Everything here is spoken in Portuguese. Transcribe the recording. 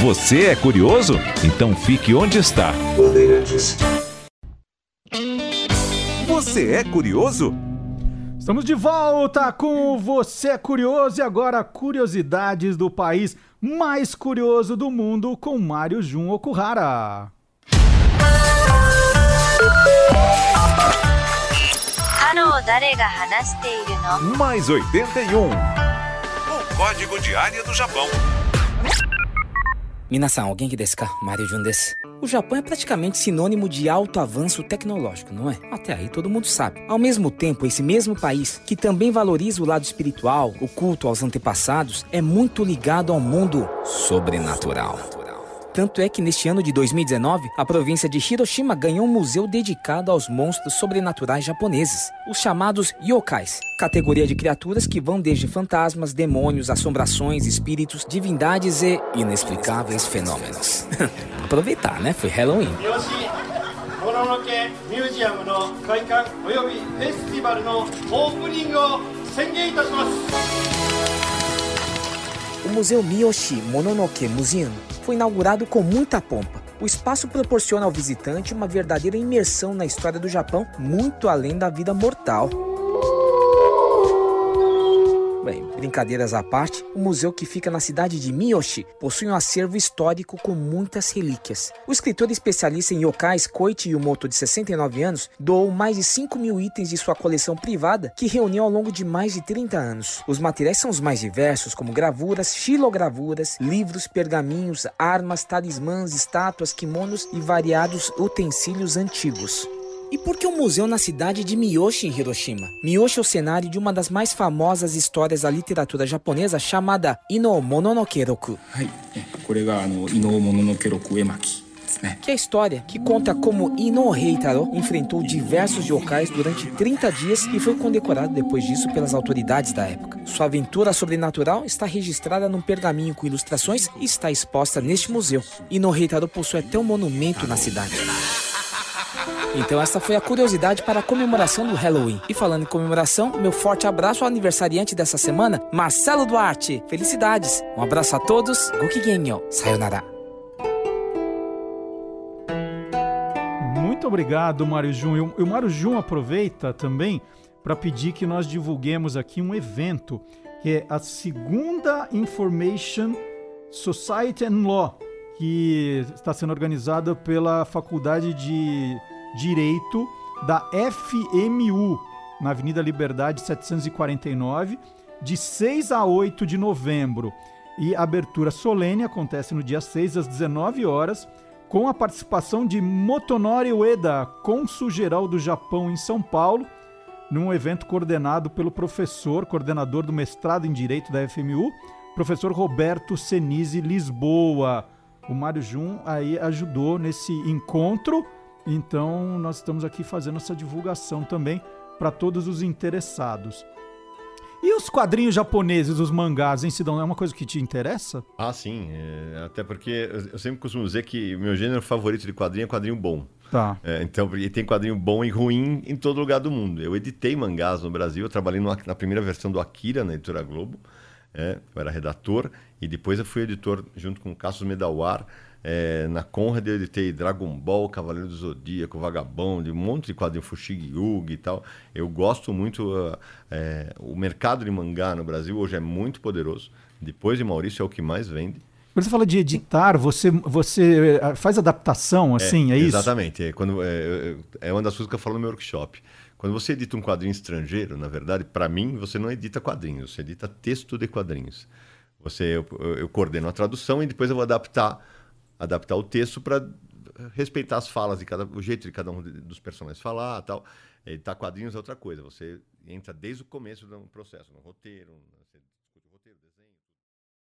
Você é curioso? Então fique onde está. Você é curioso? Estamos de volta com Você é Curioso e agora curiosidades do país mais curioso do mundo com Mário Jun Okuhara. Mais 81. O código de área do Japão. Minasan, alguém que desu ka? Mario Jun desu. O Japão é praticamente sinônimo de alto avanço tecnológico, não é? Até aí todo mundo sabe. Ao mesmo tempo, esse mesmo país, que também valoriza o lado espiritual, o culto aos antepassados, é muito ligado ao mundo sobrenatural. Tanto é que neste ano de 2019, a província de Hiroshima ganhou um museu dedicado aos monstros sobrenaturais japoneses, os chamados yokais, categoria de criaturas que vão desde fantasmas, demônios, assombrações, espíritos, divindades e inexplicáveis fenômenos. Aproveitar, né? Foi Halloween. もののけミュージアムの開館およびフェスティバルのオープニングを宣言いたします o Museu Miyoshi Mononoke Museum foi inaugurado com muita pompa. O espaço proporciona ao visitante uma verdadeira imersão na história do Japão, muito além da vida mortal. Bem, brincadeiras à parte, o museu que fica na cidade de Miyoshi possui um acervo histórico com muitas relíquias. O escritor especialista em yokais Koichi Yumoto, de 69 anos, doou mais de 5 mil itens de sua coleção privada que reuniu ao longo de mais de 30 anos. Os materiais são os mais diversos, como gravuras, xilogravuras, livros, pergaminhos, armas, talismãs, estátuas, kimonos e variados utensílios antigos. E por que um museu na cidade de Miyoshi, em Hiroshima? Miyoshi é o cenário de uma das mais famosas histórias da literatura japonesa chamada Ino Mononokeroku. Que é a história que conta como Ino Heitaro enfrentou diversos yokais durante 30 dias e foi condecorado depois disso pelas autoridades da época. Sua aventura sobrenatural está registrada num pergaminho com ilustrações e está exposta neste museu. Ino Heitaro possui até um monumento na cidade. Então essa foi a curiosidade para a comemoração do Halloween. E falando em comemoração, meu forte abraço ao aniversariante dessa semana, Marcelo Duarte. Felicidades! Um abraço a todos. Gokigenyo. Sayonara. Muito obrigado, Mário Jun. E o- Mário Jun aproveita também para pedir que nós divulguemos aqui um evento que é a segunda Information Society and Law, que está sendo organizada pela Faculdade de Direito da FMU, na Avenida Liberdade 749, de 6 a 8 de novembro. E a abertura solene acontece no dia 6 às 19 horas, com a participação de Motonori Ueda, cônsul-geral do Japão em São Paulo, num evento coordenado pelo professor, coordenador do mestrado em Direito da FMU, professor Roberto Senise Lisboa. O Mário Jun aí ajudou nesse encontro, então nós estamos aqui fazendo essa divulgação também para todos os interessados. E os quadrinhos japoneses, os mangás, hein, Sidão? É uma coisa que te interessa? Ah, sim. é, até porque eu sempre costumo dizer que meu gênero favorito de quadrinho é quadrinho bom. Tá. É, então, tem quadrinho bom e ruim em todo lugar do mundo. Eu editei mangás no Brasil, eu trabalhei no- na primeira versão do Akira, na editora Globo. É, eu era redator e depois eu fui editor junto com o Cassius Medawar. É, na Conrad eu editei Dragon Ball, Cavaleiro do Zodíaco, Vagabond, um monte de quadrinho Fushigi Yugi e tal. Eu gosto muito. uh, é, o mercado de mangá no Brasil hoje é muito poderoso. Depois de Maurício é o que mais vende. Quando você fala de editar, você, você eh, faz adaptação, assim, é, isso? Exatamente. É, quando, é, é uma das coisas que eu falo no meu workshop. Quando você edita um quadrinho estrangeiro, na verdade, para mim, você não edita quadrinhos, você edita texto de quadrinhos. Você, eu- eu coordeno a tradução e depois eu vou adaptar, adaptar o texto para respeitar as falas de cada, o jeito de cada um dos personagens falar, tal. Editar quadrinhos é outra coisa. Você entra desde o começo do processo, no roteiro,